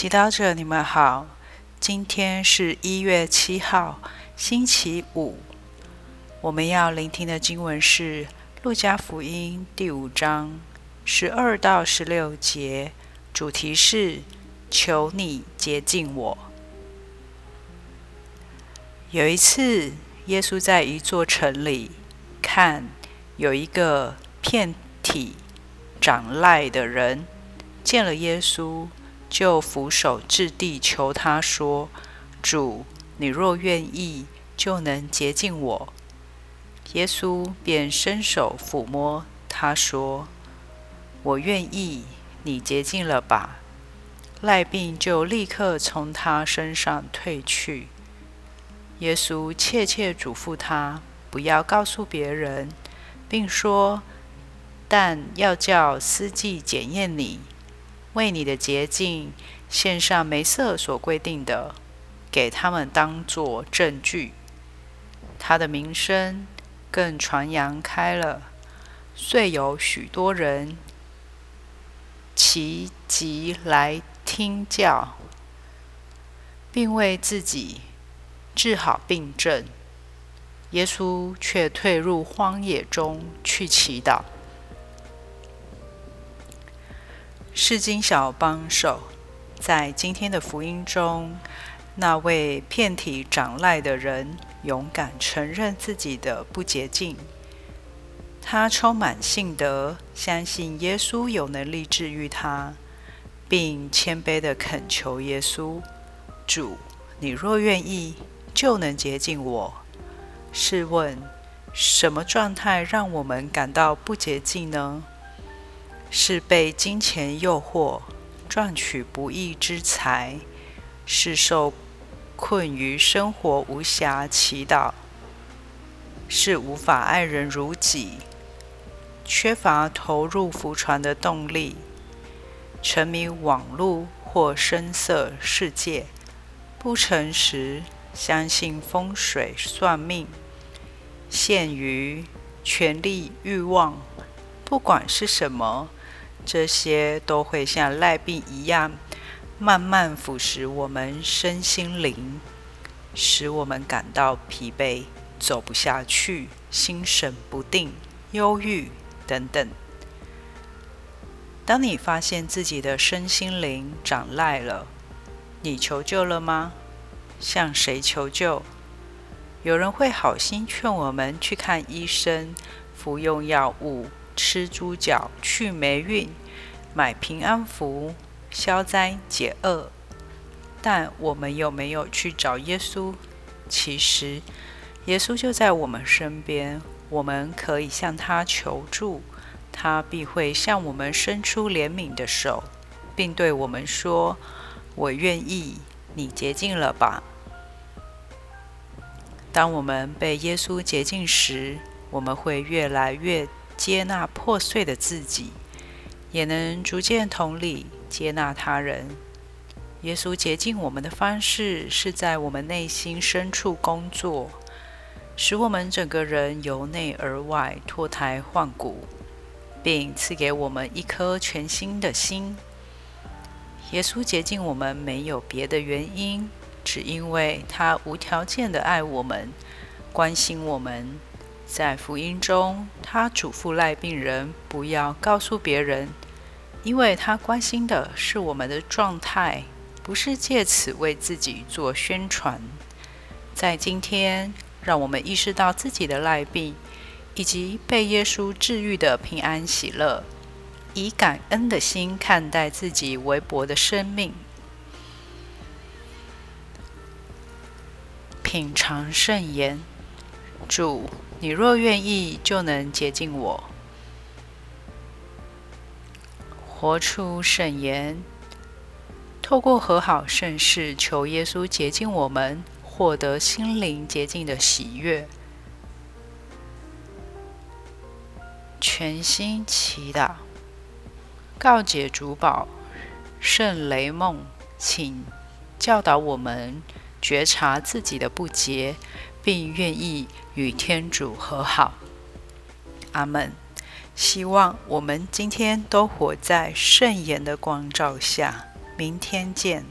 祈祷者，你们好。今天是一月七号，星期五。我们要聆听的经文是《路加福音》第五章十二到十六节，主题是“求你接近我”。有一次，耶稣在一座城里，看有一个遍体长癞的人，见了耶稣。就俯首置地求他说：“主，你若愿意，就能洁净我。”耶稣便伸手抚摸他说：“我愿意，你洁净了吧。”赖病就立刻从他身上退去。耶稣切切嘱咐他，不要告诉别人，并说：“但要叫司机检验你。”为你的洁净献上梅瑟所规定的，给他们当作证据。他的名声更传扬开了，遂有许多人齐集来听教，并为自己治好病症。耶稣却退入荒野中去祈祷。世经小帮手，在今天的福音中，那位遍体长赖的人勇敢承认自己的不洁净。他充满信德，相信耶稣有能力治愈他，并谦卑的恳求耶稣：“主，你若愿意，就能洁净我。”试问，什么状态让我们感到不洁净呢？是被金钱诱惑，赚取不义之财；是受困于生活无暇祈祷；是无法爱人如己；缺乏投入浮船的动力；沉迷网络或声色世界；不诚实，相信风水算命；陷于权力欲望。不管是什么。这些都会像赖病一样，慢慢腐蚀我们身心灵，使我们感到疲惫、走不下去、心神不定、忧郁等等。当你发现自己的身心灵长赖了，你求救了吗？向谁求救？有人会好心劝我们去看医生，服用药物。吃猪脚去霉运，买平安符消灾解厄。但我们有没有去找耶稣？其实，耶稣就在我们身边，我们可以向他求助，他必会向我们伸出怜悯的手，并对我们说：“我愿意，你洁净了吧。”当我们被耶稣洁净时，我们会越来越。接纳破碎的自己，也能逐渐同理接纳他人。耶稣洁净我们的方式，是在我们内心深处工作，使我们整个人由内而外脱胎换骨，并赐给我们一颗全新的心。耶稣洁净我们没有别的原因，只因为他无条件的爱我们，关心我们。在福音中，他嘱咐赖病人不要告诉别人，因为他关心的是我们的状态，不是借此为自己做宣传。在今天，让我们意识到自己的赖病，以及被耶稣治愈的平安喜乐，以感恩的心看待自己微薄的生命，品尝圣言，主。你若愿意，就能接近我，活出圣言。透过和好圣事，求耶稣洁净我们，获得心灵洁净的喜悦。全心祈祷，告解主宝圣雷梦，请教导我们觉察自己的不洁。并愿意与天主和好，阿门。希望我们今天都活在圣言的光照下，明天见。